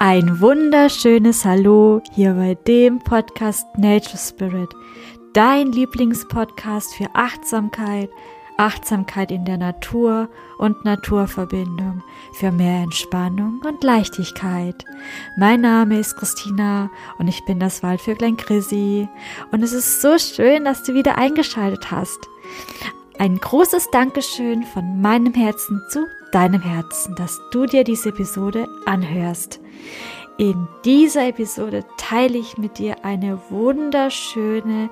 Ein wunderschönes Hallo hier bei dem Podcast Nature Spirit, dein Lieblingspodcast für Achtsamkeit, Achtsamkeit in der Natur und Naturverbindung, für mehr Entspannung und Leichtigkeit. Mein Name ist Christina und ich bin das Waldvöglein Chrissy und es ist so schön, dass du wieder eingeschaltet hast. Ein großes Dankeschön von meinem Herzen zu deinem Herzen, dass du dir diese Episode anhörst. In dieser Episode teile ich mit dir eine wunderschöne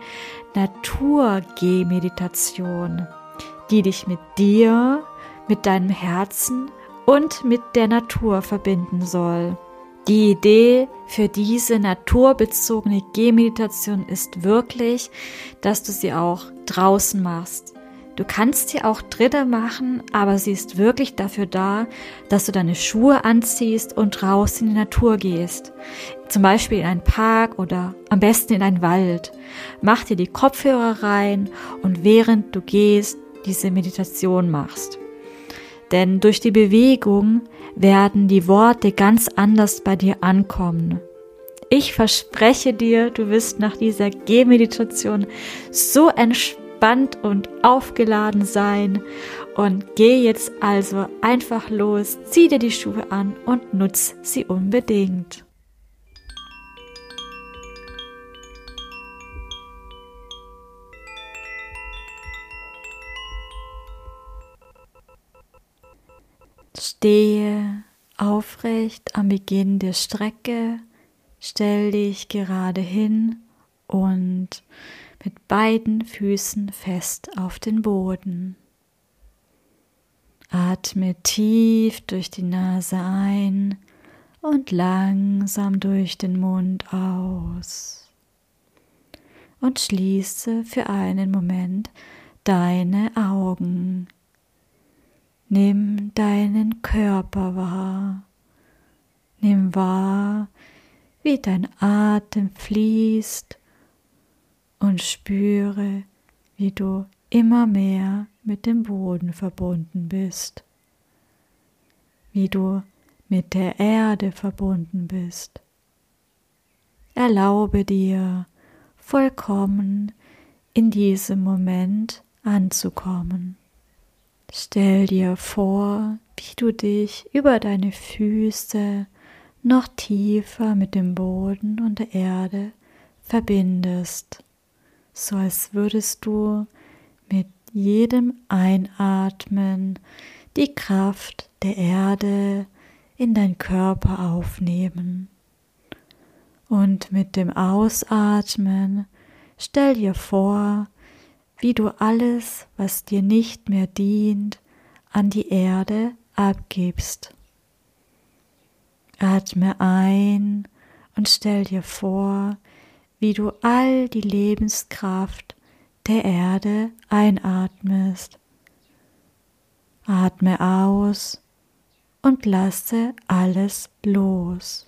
Naturgeh-Meditation, die dich mit dir, mit deinem Herzen und mit der Natur verbinden soll. Die Idee für diese naturbezogene Gehmeditation ist wirklich, dass du sie auch draußen machst. Du kannst sie auch drinnen machen, aber sie ist wirklich dafür da, dass du deine Schuhe anziehst und raus in die Natur gehst. Zum Beispiel in einen Park oder am besten in einen Wald. Mach dir die Kopfhörer rein und während du gehst, diese Meditation machst. Denn durch die Bewegung werden die Worte ganz anders bei dir ankommen. Ich verspreche dir, du wirst nach dieser Gehmeditation so entspannt entspannt und aufgeladen sein. Und geh jetzt also einfach los, zieh dir die Schuhe an und nutz sie unbedingt. Stehe aufrecht am Beginn der Strecke, stell dich gerade hin und mit beiden Füßen fest auf den Boden. Atme tief durch die Nase ein und langsam durch den Mund aus. Und schließe für einen Moment deine Augen. Nimm deinen Körper wahr. Nimm wahr, wie dein Atem fließt und spüre, wie du immer mehr mit dem Boden verbunden bist, wie du mit der Erde verbunden bist. Erlaube dir vollkommen in diesem Moment anzukommen. Stell dir vor, wie du dich über deine Füße noch tiefer mit dem Boden und der Erde verbindest so als würdest du mit jedem Einatmen die Kraft der Erde in dein Körper aufnehmen. Und mit dem Ausatmen stell dir vor, wie du alles, was dir nicht mehr dient, an die Erde abgibst. Atme ein und stell dir vor, wie du all die Lebenskraft der Erde einatmest. Atme aus und lasse alles los.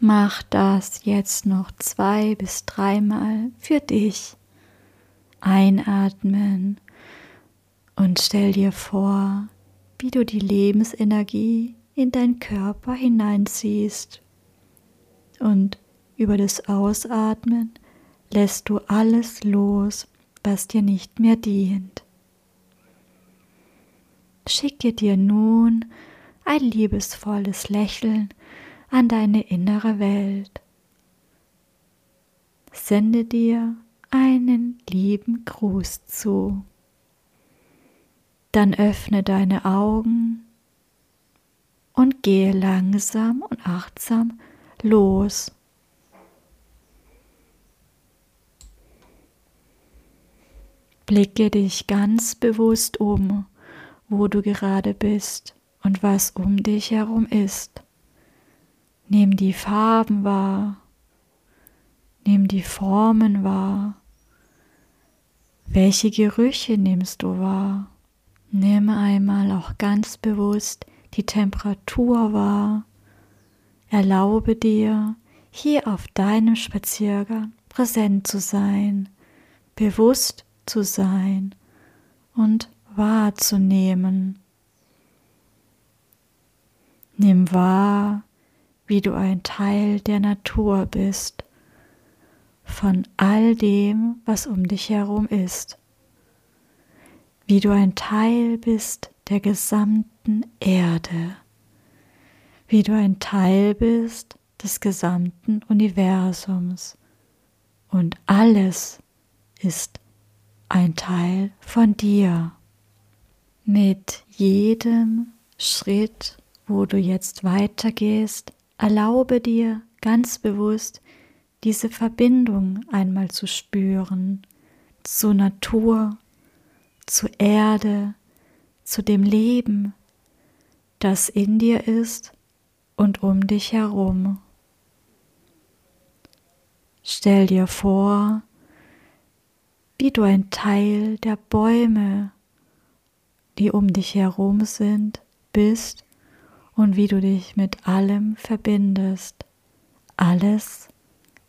Mach das jetzt noch zwei bis dreimal für dich. Einatmen und stell dir vor, wie du die Lebensenergie in dein Körper hineinziehst und über das Ausatmen lässt du alles los, was dir nicht mehr dient. Schicke dir nun ein liebesvolles Lächeln an deine innere Welt. Sende dir einen lieben Gruß zu. Dann öffne deine Augen und gehe langsam und achtsam los Blicke dich ganz bewusst um, wo du gerade bist und was um dich herum ist. Nimm die Farben wahr, nimm die Formen wahr. Welche Gerüche nimmst du wahr? Nimm einmal auch ganz bewusst die Temperatur wahr. Erlaube dir, hier auf deinem Spaziergang präsent zu sein, bewusst zu sein und wahrzunehmen. Nimm wahr, wie du ein Teil der Natur bist, von all dem, was um dich herum ist, wie du ein Teil bist der gesamten Erde, wie du ein Teil bist des gesamten Universums. Und alles ist ein Teil von dir. Mit jedem Schritt, wo du jetzt weitergehst, erlaube dir ganz bewusst diese Verbindung einmal zu spüren zur Natur, zur Erde, zu dem Leben, das in dir ist und um dich herum. Stell dir vor, wie du ein Teil der Bäume, die um dich herum sind, bist und wie du dich mit allem verbindest. Alles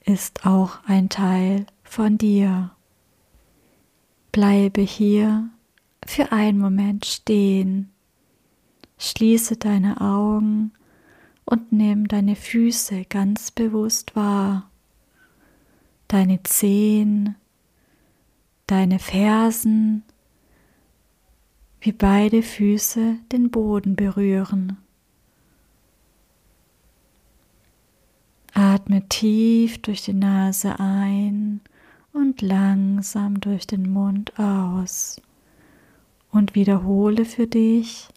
ist auch ein Teil von dir. Bleibe hier für einen Moment stehen, schließe deine Augen und nimm deine Füße ganz bewusst wahr, deine Zehen, deine Fersen, wie beide Füße den Boden berühren. Atme tief durch die Nase ein und langsam durch den Mund aus und wiederhole für dich,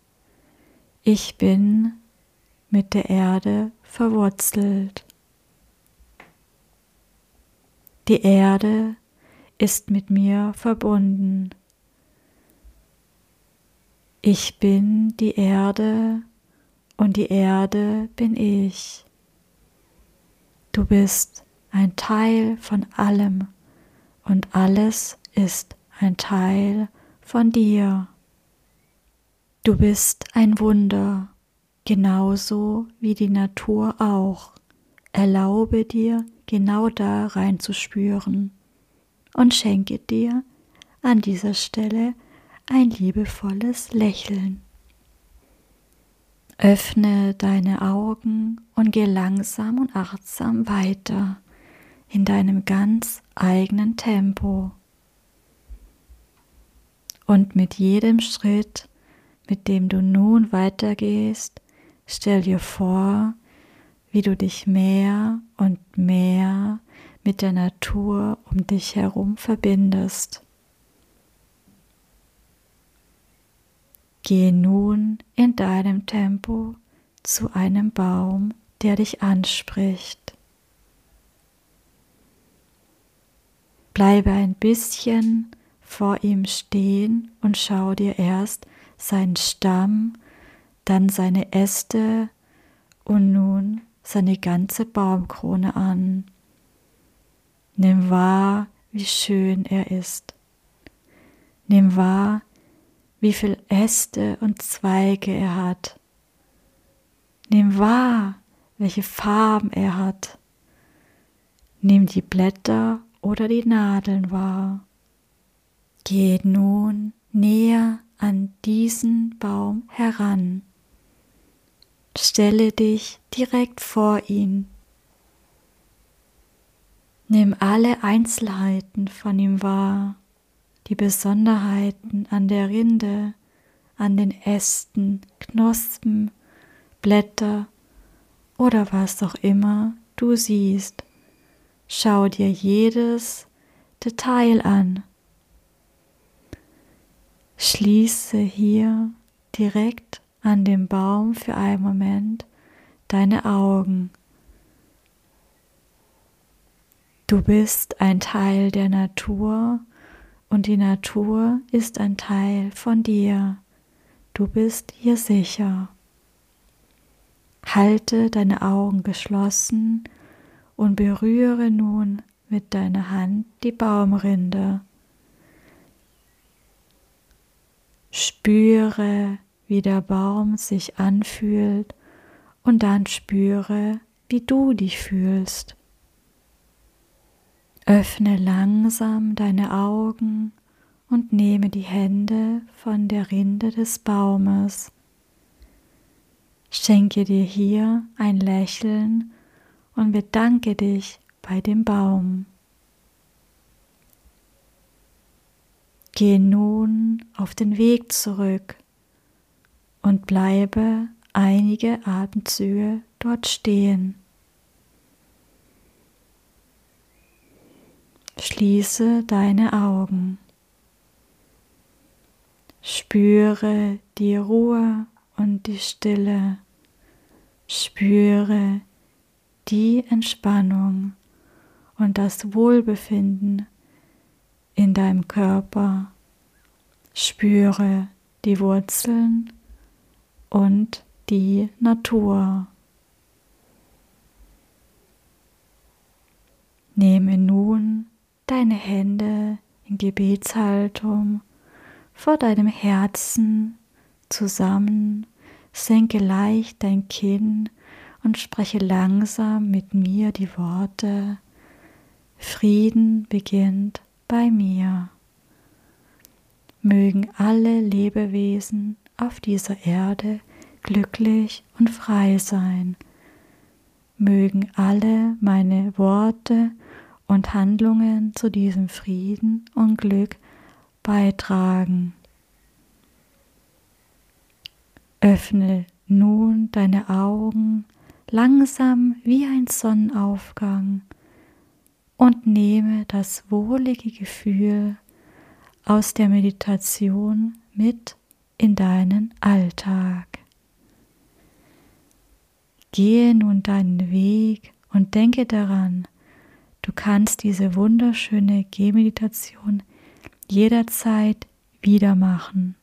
ich bin mit der Erde verwurzelt. Die Erde ist mit mir verbunden. Ich bin die Erde und die Erde bin ich. Du bist ein Teil von allem und alles ist ein Teil von dir. Du bist ein Wunder, genauso wie die Natur auch. Erlaube dir, genau da reinzuspüren und schenke dir an dieser Stelle ein liebevolles Lächeln. Öffne deine Augen und geh langsam und achtsam weiter in deinem ganz eigenen Tempo. Und mit jedem Schritt, mit dem du nun weitergehst, stell dir vor, wie du dich mehr und mehr mit der Natur um dich herum verbindest. Geh nun in deinem Tempo zu einem Baum, der dich anspricht. Bleibe ein bisschen vor ihm stehen und schau dir erst seinen Stamm, dann seine Äste und nun seine ganze Baumkrone an. Nimm wahr, wie schön er ist. Nimm wahr, wie viel Äste und Zweige er hat. Nimm wahr, welche Farben er hat. Nimm die Blätter oder die Nadeln wahr. Geh nun näher an diesen Baum heran. Stelle dich direkt vor ihn Nimm alle Einzelheiten von ihm wahr, die Besonderheiten an der Rinde, an den Ästen, Knospen, Blätter oder was auch immer du siehst. Schau dir jedes Detail an. Schließe hier direkt an dem Baum für einen Moment deine Augen Du bist ein Teil der Natur und die Natur ist ein Teil von dir. Du bist hier sicher. Halte deine Augen geschlossen und berühre nun mit deiner Hand die Baumrinde. Spüre, wie der Baum sich anfühlt und dann spüre, wie du dich fühlst. Öffne langsam deine Augen und nehme die Hände von der Rinde des Baumes. Schenke dir hier ein Lächeln und bedanke dich bei dem Baum. Geh nun auf den Weg zurück und bleibe einige Atemzüge dort stehen. Schließe deine Augen. Spüre die Ruhe und die Stille. Spüre die Entspannung und das Wohlbefinden in deinem Körper. Spüre die Wurzeln und die Natur. Nehme nun deine Hände in Gebetshaltung vor deinem Herzen zusammen, senke leicht dein Kinn und spreche langsam mit mir die Worte Frieden beginnt bei mir. Mögen alle Lebewesen auf dieser Erde glücklich und frei sein. Mögen alle meine Worte und Handlungen zu diesem Frieden und Glück beitragen. Öffne nun deine Augen langsam wie ein Sonnenaufgang und nehme das wohlige Gefühl aus der Meditation mit in deinen Alltag. Gehe nun deinen Weg und denke daran, du kannst diese wunderschöne Gehmeditation jederzeit wieder machen.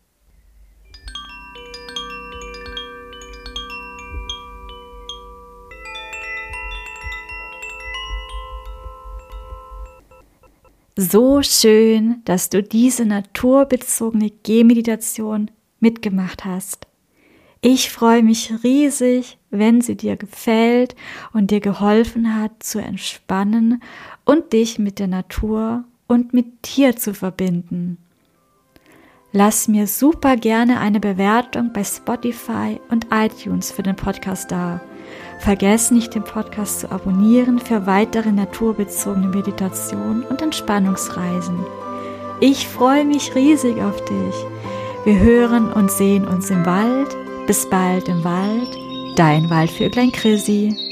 So schön, dass du diese naturbezogene Gehmeditation mitgemacht hast. Ich freue mich riesig, wenn sie dir gefällt und dir geholfen hat zu entspannen und dich mit der Natur und mit dir zu verbinden. Lass mir super gerne eine Bewertung bei Spotify und iTunes für den Podcast da. Vergiss nicht, den Podcast zu abonnieren für weitere naturbezogene Meditationen und Entspannungsreisen. Ich freue mich riesig auf dich. Wir hören und sehen uns im Wald. Bis bald im Wald. Dein Waldvöglein Chrissy.